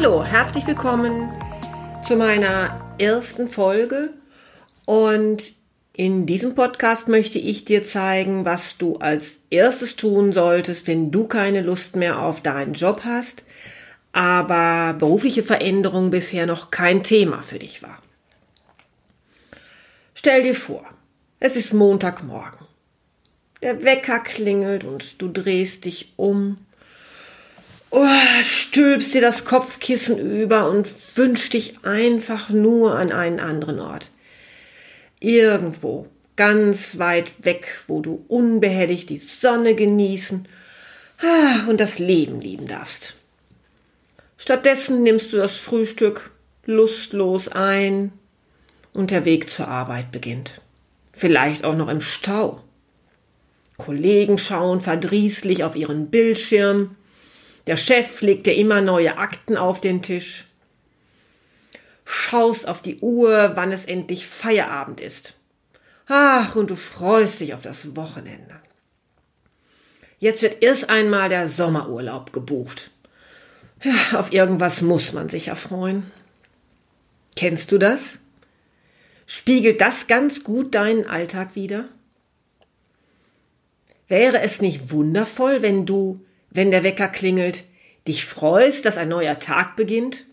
Hallo, herzlich willkommen zu meiner ersten Folge und in diesem Podcast möchte ich dir zeigen, was du als erstes tun solltest, wenn du keine Lust mehr auf deinen Job hast, aber berufliche Veränderung bisher noch kein Thema für dich war. Stell dir vor, es ist Montagmorgen. Der Wecker klingelt und du drehst dich um oh, stülpst dir das Kopfkissen über und wünschst dich einfach nur an einen anderen Ort. Irgendwo, ganz weit weg, wo du unbehelligt die Sonne genießen ah, und das Leben lieben darfst. Stattdessen nimmst du das Frühstück lustlos ein und der Weg zur Arbeit beginnt. Vielleicht auch noch im Stau. Kollegen schauen verdrießlich auf ihren Bildschirm der Chef legt dir immer neue Akten auf den Tisch. Schaust auf die Uhr, wann es endlich Feierabend ist. Ach, und du freust dich auf das Wochenende. Jetzt wird erst einmal der Sommerurlaub gebucht. Ja, auf irgendwas muss man sich erfreuen. Kennst du das? Spiegelt das ganz gut deinen Alltag wider? Wäre es nicht wundervoll, wenn du wenn der Wecker klingelt, dich freust, dass ein neuer Tag beginnt?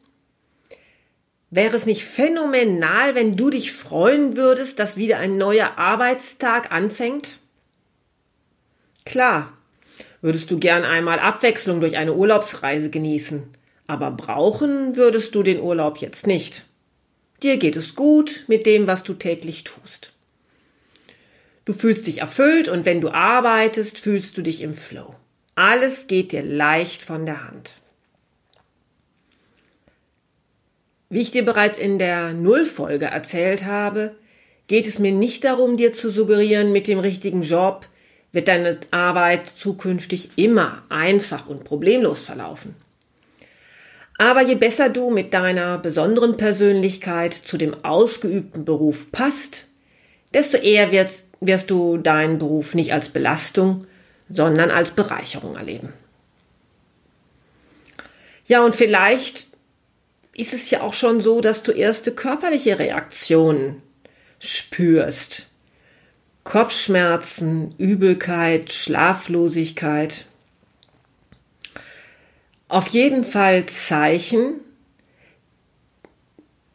Wäre es nicht phänomenal, wenn du dich freuen würdest, dass wieder ein neuer Arbeitstag anfängt? Klar, würdest du gern einmal Abwechslung durch eine Urlaubsreise genießen, aber brauchen würdest du den Urlaub jetzt nicht. Dir geht es gut mit dem, was du täglich tust. Du fühlst dich erfüllt und wenn du arbeitest, fühlst du dich im Flow. Alles geht dir leicht von der Hand. Wie ich dir bereits in der Nullfolge erzählt habe, geht es mir nicht darum, dir zu suggerieren, mit dem richtigen Job wird deine Arbeit zukünftig immer einfach und problemlos verlaufen. Aber je besser du mit deiner besonderen Persönlichkeit zu dem ausgeübten Beruf passt, desto eher wirst, wirst du deinen Beruf nicht als Belastung, sondern als Bereicherung erleben. Ja, und vielleicht ist es ja auch schon so, dass du erste körperliche Reaktionen spürst. Kopfschmerzen, Übelkeit, Schlaflosigkeit. Auf jeden Fall Zeichen,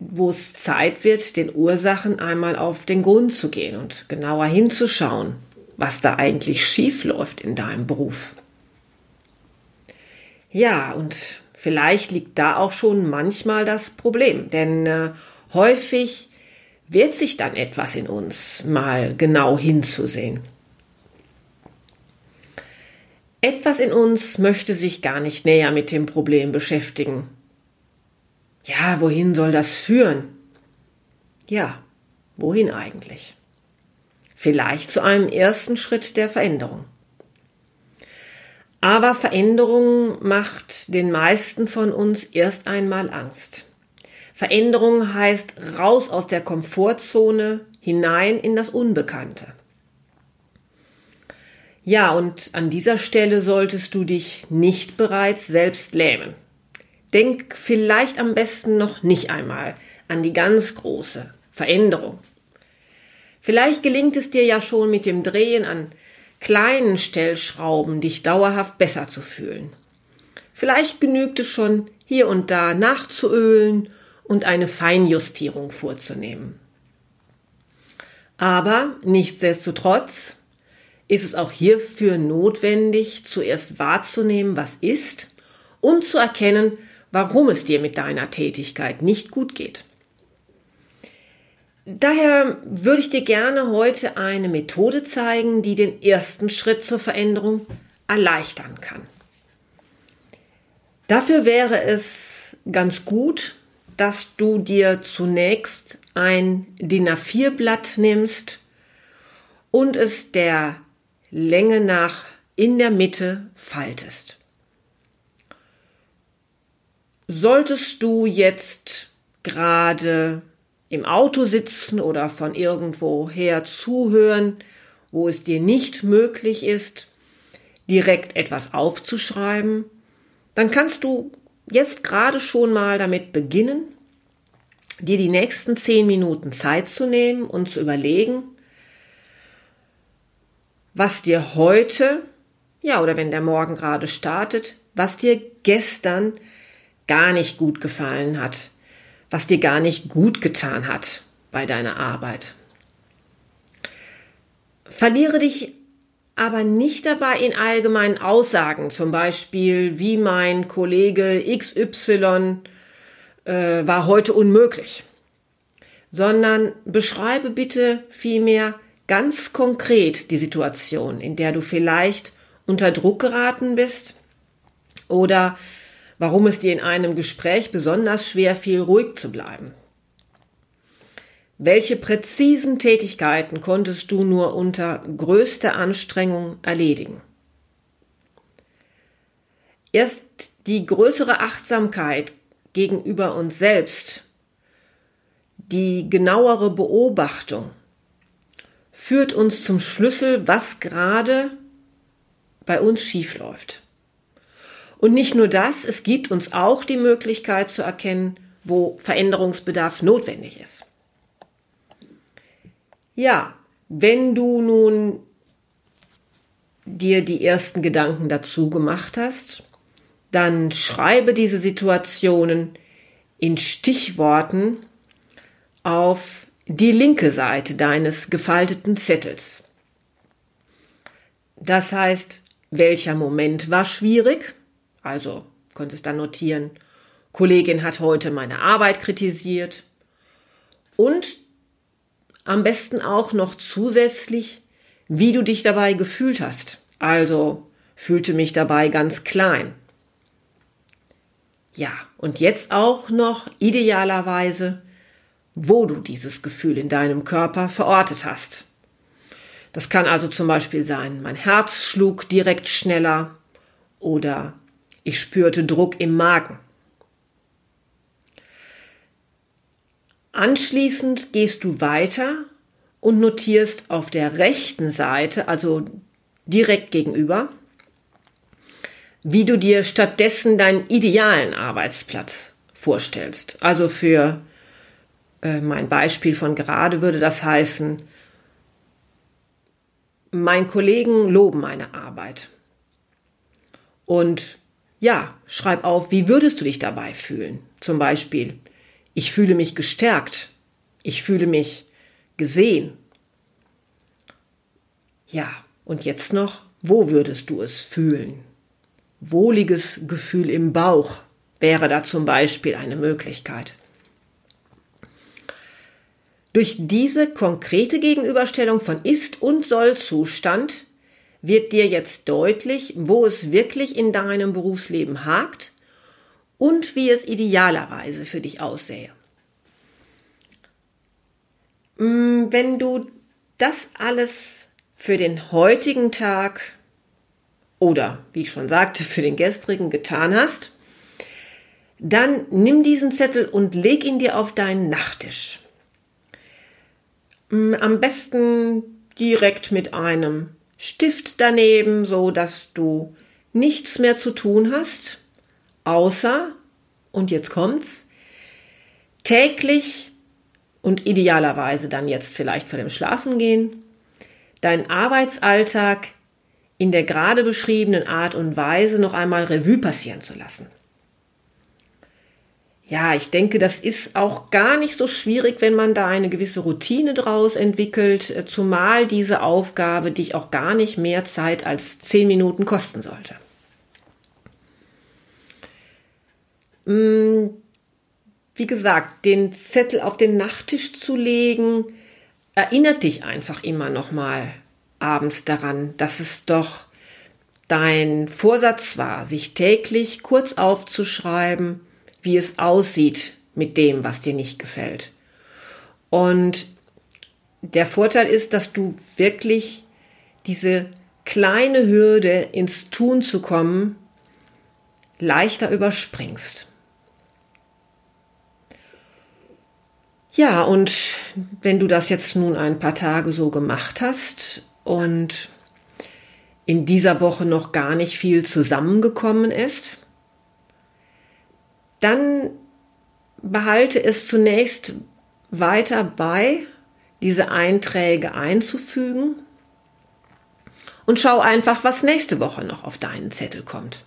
wo es Zeit wird, den Ursachen einmal auf den Grund zu gehen und genauer hinzuschauen was da eigentlich schief läuft in deinem Beruf. Ja, und vielleicht liegt da auch schon manchmal das Problem, denn äh, häufig wehrt sich dann etwas in uns, mal genau hinzusehen. Etwas in uns möchte sich gar nicht näher mit dem Problem beschäftigen. Ja, wohin soll das führen? Ja, wohin eigentlich? Vielleicht zu einem ersten Schritt der Veränderung. Aber Veränderung macht den meisten von uns erst einmal Angst. Veränderung heißt raus aus der Komfortzone hinein in das Unbekannte. Ja, und an dieser Stelle solltest du dich nicht bereits selbst lähmen. Denk vielleicht am besten noch nicht einmal an die ganz große Veränderung. Vielleicht gelingt es dir ja schon mit dem Drehen an kleinen Stellschrauben, dich dauerhaft besser zu fühlen. Vielleicht genügt es schon, hier und da nachzuölen und eine Feinjustierung vorzunehmen. Aber nichtsdestotrotz ist es auch hierfür notwendig, zuerst wahrzunehmen, was ist und zu erkennen, warum es dir mit deiner Tätigkeit nicht gut geht. Daher würde ich dir gerne heute eine Methode zeigen, die den ersten Schritt zur Veränderung erleichtern kann. Dafür wäre es ganz gut, dass du dir zunächst ein DIN A4-Blatt nimmst und es der Länge nach in der Mitte faltest. Solltest du jetzt gerade im Auto sitzen oder von irgendwo her zuhören, wo es dir nicht möglich ist, direkt etwas aufzuschreiben, dann kannst du jetzt gerade schon mal damit beginnen, dir die nächsten zehn Minuten Zeit zu nehmen und zu überlegen, was dir heute, ja, oder wenn der Morgen gerade startet, was dir gestern gar nicht gut gefallen hat, was dir gar nicht gut getan hat bei deiner Arbeit. Verliere dich aber nicht dabei in allgemeinen Aussagen, zum Beispiel wie mein Kollege XY äh, war heute unmöglich, sondern beschreibe bitte vielmehr ganz konkret die Situation, in der du vielleicht unter Druck geraten bist oder warum es dir in einem Gespräch besonders schwer fiel, ruhig zu bleiben. Welche präzisen Tätigkeiten konntest du nur unter größter Anstrengung erledigen? Erst die größere Achtsamkeit gegenüber uns selbst, die genauere Beobachtung führt uns zum Schlüssel, was gerade bei uns schiefläuft. Und nicht nur das, es gibt uns auch die Möglichkeit zu erkennen, wo Veränderungsbedarf notwendig ist. Ja, wenn du nun dir die ersten Gedanken dazu gemacht hast, dann schreibe diese Situationen in Stichworten auf die linke Seite deines gefalteten Zettels. Das heißt, welcher Moment war schwierig? Also konntest dann notieren, Kollegin hat heute meine Arbeit kritisiert und am besten auch noch zusätzlich, wie du dich dabei gefühlt hast. Also fühlte mich dabei ganz klein. Ja, und jetzt auch noch idealerweise, wo du dieses Gefühl in deinem Körper verortet hast. Das kann also zum Beispiel sein, mein Herz schlug direkt schneller oder ich spürte Druck im Magen. Anschließend gehst du weiter und notierst auf der rechten Seite, also direkt gegenüber, wie du dir stattdessen deinen idealen Arbeitsplatz vorstellst. Also für äh, mein Beispiel von gerade würde das heißen, mein Kollegen loben meine Arbeit. Und ja, schreib auf, wie würdest du dich dabei fühlen? Zum Beispiel, ich fühle mich gestärkt. Ich fühle mich gesehen. Ja, und jetzt noch, wo würdest du es fühlen? Wohliges Gefühl im Bauch wäre da zum Beispiel eine Möglichkeit. Durch diese konkrete Gegenüberstellung von Ist- und Soll-Zustand wird dir jetzt deutlich, wo es wirklich in deinem Berufsleben hakt und wie es idealerweise für dich aussähe. Mm, wenn du das alles für den heutigen Tag oder, wie ich schon sagte, für den gestrigen getan hast, dann nimm diesen Zettel und leg ihn dir auf deinen Nachttisch. Mm, am besten direkt mit einem Stift daneben, so dass du nichts mehr zu tun hast außer, und jetzt kommt's, täglich und idealerweise dann jetzt vielleicht vor dem Schlafengehen, deinen Arbeitsalltag in der gerade beschriebenen Art und Weise noch einmal Revue passieren zu lassen. Ja, ich denke, das ist auch gar nicht so schwierig, wenn man da eine gewisse Routine draus entwickelt, äh, zumal diese Aufgabe dich auch gar nicht mehr Zeit als zehn Minuten kosten sollte. Mm, wie gesagt, den Zettel auf den Nachttisch zu legen, erinnert dich einfach immer noch mal abends daran, dass es doch dein Vorsatz war, sich täglich kurz aufzuschreiben, wie es aussieht mit dem, was dir nicht gefällt. Und der Vorteil ist, dass du wirklich diese kleine Hürde ins Tun zu kommen leichter überspringst. Ja, und wenn du das jetzt nun ein paar Tage so gemacht hast und in dieser Woche noch gar nicht viel zusammengekommen ist, dann behalte es zunächst weiter bei, diese Einträge einzufügen und schau einfach, was nächste Woche noch auf deinen Zettel kommt.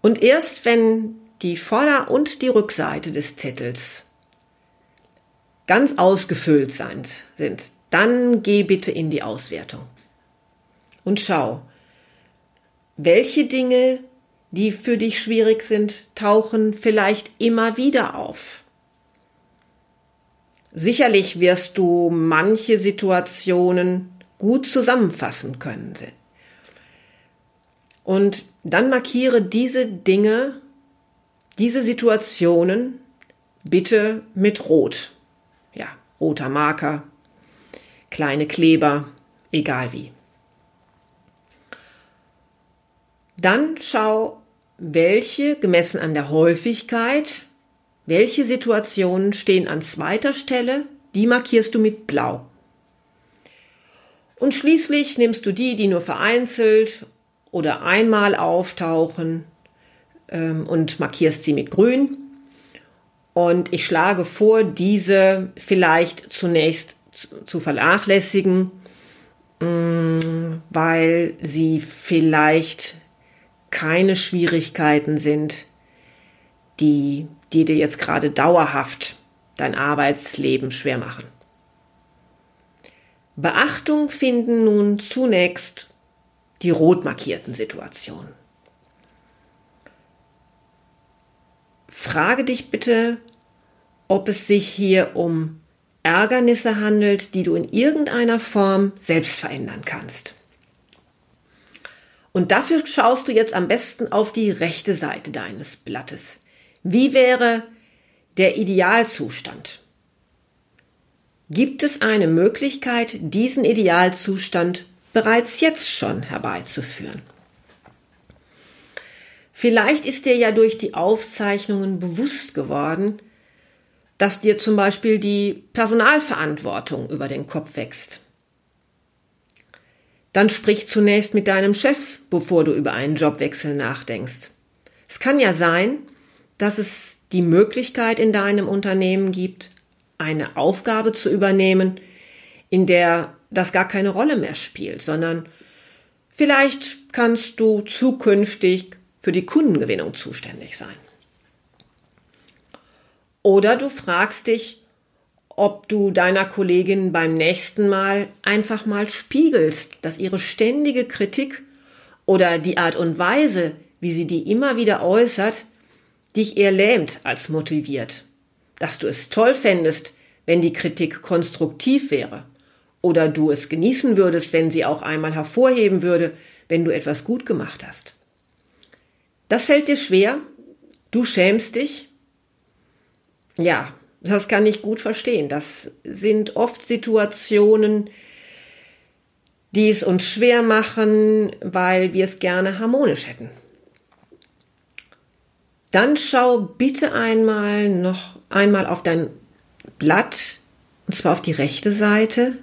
Und erst wenn die Vorder- und die Rückseite des Zettels ganz ausgefüllt sind, dann geh bitte in die Auswertung und schau, welche Dinge, die für dich schwierig sind, tauchen vielleicht immer wieder auf. Sicherlich wirst du manche Situationen gut zusammenfassen können. Und dann markiere diese Dinge diese Situationen bitte mit Rot. Ja, roter Marker, kleine Kleber, egal wie. Dann schau, welche, gemessen an der Häufigkeit, welche Situationen stehen an zweiter Stelle, die markierst du mit Blau. Und schließlich nimmst du die, die nur vereinzelt oder einmal auftauchen ähm, und markierst sie mit grün. Und ich schlage vor, diese vielleicht zunächst zu vernachlässigen, mm, weil sie vielleicht keine Schwierigkeiten sind, die, die dir jetzt gerade dauerhaft dein Arbeitsleben schwer machen. Beachtung finden nun zunächst die rot markierten Situationen. Frage dich bitte, ob es sich hier um Ärgernisse handelt, die du in irgendeiner Form selbst verändern kannst. Und dafür schaust du jetzt am besten auf die rechte Seite deines Blattes. Wie wäre der Idealzustand? Gibt es eine Möglichkeit, diesen Idealzustand bereits jetzt schon herbeizuführen? Vielleicht ist dir ja durch die Aufzeichnungen bewusst geworden, dass dir zum Beispiel die Personalverantwortung über den Kopf wächst. Dann sprich zunächst mit deinem Chef, bevor du über einen Jobwechsel nachdenkst. Es kann ja sein, dass es die Möglichkeit in deinem Unternehmen gibt, eine Aufgabe zu übernehmen, in der das gar keine Rolle mehr spielt, sondern vielleicht kannst du zukünftig für die Kundengewinnung zuständig sein. Oder du fragst dich, ob du deiner Kollegin beim nächsten Mal einfach mal spiegelst, dass ihre ständige Kritik oder die Art und Weise, wie sie die immer wieder äußert, dich eher lähmt als motiviert. Dass du es toll fändest, wenn die Kritik konstruktiv wäre. Oder du es genießen würdest, wenn sie auch einmal hervorheben würde, wenn du etwas gut gemacht hast. Das fällt dir schwer? Du schämst dich? Ja, das kann ich gut verstehen. Das sind oft Situationen, die es uns schwer machen, weil wir es gerne harmonisch hätten. Dann schau bitte einmal noch einmal auf dein Blatt, und zwar auf die rechte Seite.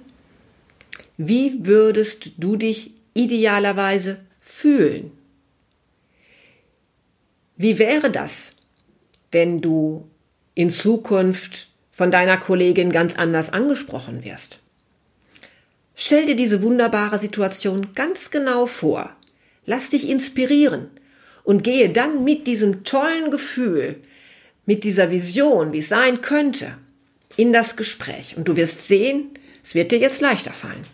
Wie würdest du dich idealerweise fühlen? Wie wäre das, wenn du in Zukunft von deiner Kollegin ganz anders angesprochen wirst? Stell dir diese wunderbare Situation ganz genau vor. Lass dich inspirieren und gehe dann mit diesem tollen Gefühl, mit dieser Vision, wie es sein könnte, in das Gespräch. Und du wirst sehen, es wird dir jetzt leichter fallen.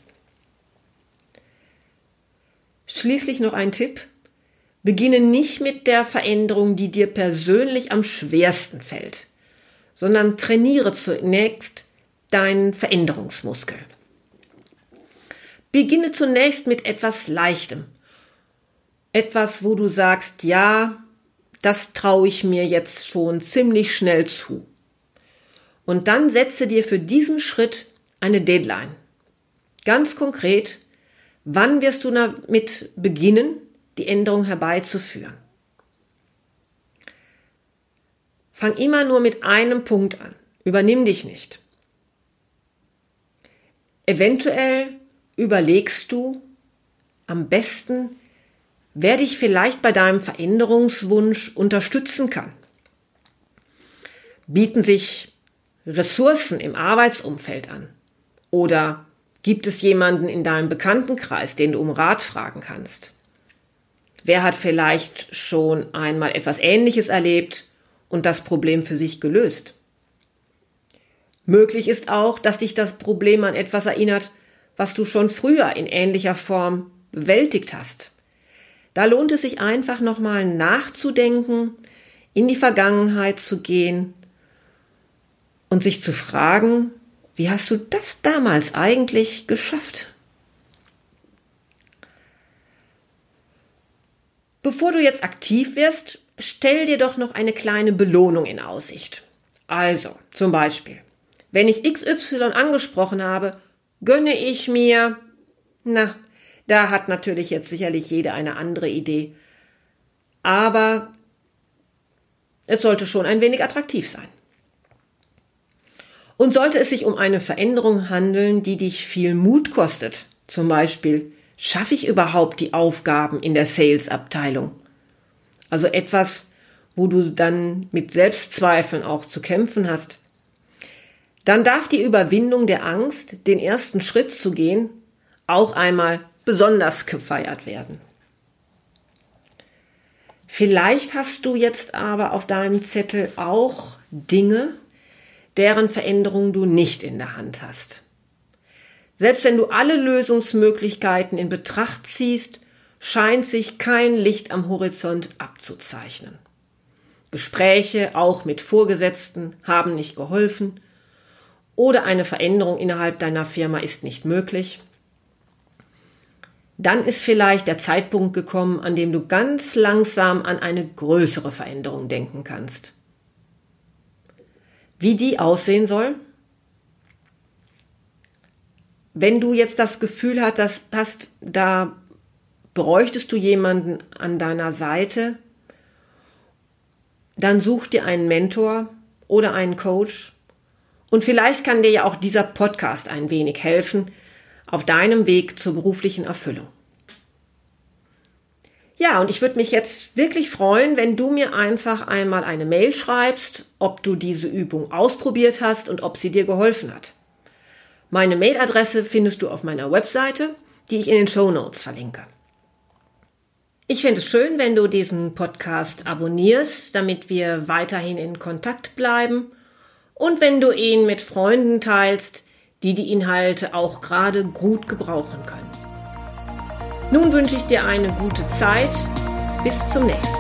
Schließlich noch ein Tipp. Beginne nicht mit der Veränderung, die dir persönlich am schwersten fällt, sondern trainiere zunächst deinen Veränderungsmuskel. Beginne zunächst mit etwas Leichtem. Etwas, wo du sagst, ja, das traue ich mir jetzt schon ziemlich schnell zu. Und dann setze dir für diesen Schritt eine Deadline. Ganz konkret, wann wirst du damit beginnen, die Änderung herbeizuführen? Fang immer nur mit einem Punkt an. Übernimm dich nicht. Eventuell überlegst du am besten, wer dich vielleicht bei deinem Veränderungswunsch unterstützen kann. Bieten sich Ressourcen im Arbeitsumfeld an? Oder gibt es jemanden in deinem Bekanntenkreis, den du um Rat fragen kannst? Wer hat vielleicht schon einmal etwas Ähnliches erlebt und das Problem für sich gelöst? Möglich ist auch, dass dich das Problem an etwas erinnert, was du schon früher in ähnlicher Form bewältigt hast. Da lohnt es sich einfach nochmal nachzudenken, in die Vergangenheit zu gehen und sich zu fragen, wie hast du das damals eigentlich geschafft? Bevor du jetzt aktiv wirst, stell dir doch noch eine kleine Belohnung in Aussicht. Also, zum Beispiel, wenn ich XY angesprochen habe, gönne ich mir, na, da hat natürlich jetzt sicherlich jeder eine andere Idee. Aber es sollte schon ein wenig attraktiv sein. Und sollte es sich um eine Veränderung handeln, die dich viel Mut kostet, zum Beispiel, schaffe ich überhaupt die Aufgaben in der Sales-Abteilung? Also etwas, wo du dann mit Selbstzweifeln auch zu kämpfen hast, dann darf die Überwindung der Angst, den ersten Schritt zu gehen, auch einmal besonders gefeiert werden. Vielleicht hast du jetzt aber auf deinem Zettel auch Dinge, deren Veränderung du nicht in der Hand hast. Selbst wenn du alle Lösungsmöglichkeiten in Betracht ziehst, scheint sich kein Licht am Horizont abzuzeichnen. Gespräche, auch mit Vorgesetzten, haben nicht geholfen oder eine Veränderung innerhalb deiner Firma ist nicht möglich, dann ist vielleicht der Zeitpunkt gekommen, an dem du ganz langsam an eine größere Veränderung denken kannst. Wie die aussehen soll? Wenn du jetzt das Gefühl hast, hast, da bräuchtest du jemanden an deiner Seite, dann such dir einen Mentor oder einen Coach, und vielleicht kann dir ja auch dieser Podcast ein wenig helfen auf deinem Weg zur beruflichen Erfüllung. Ja, und ich würde mich jetzt wirklich freuen, wenn du mir einfach einmal eine Mail schreibst, ob du diese Übung ausprobiert hast und ob sie dir geholfen hat. Meine Mailadresse findest du auf meiner Webseite, die ich in den Show Notes verlinke. Ich finde es schön, wenn du diesen Podcast abonnierst, damit wir weiterhin in Kontakt bleiben und wenn du ihn mit Freunden teilst, die die Inhalte auch gerade gut gebrauchen können. Nun wünsche ich dir eine gute Zeit. Bis zum nächsten Mal.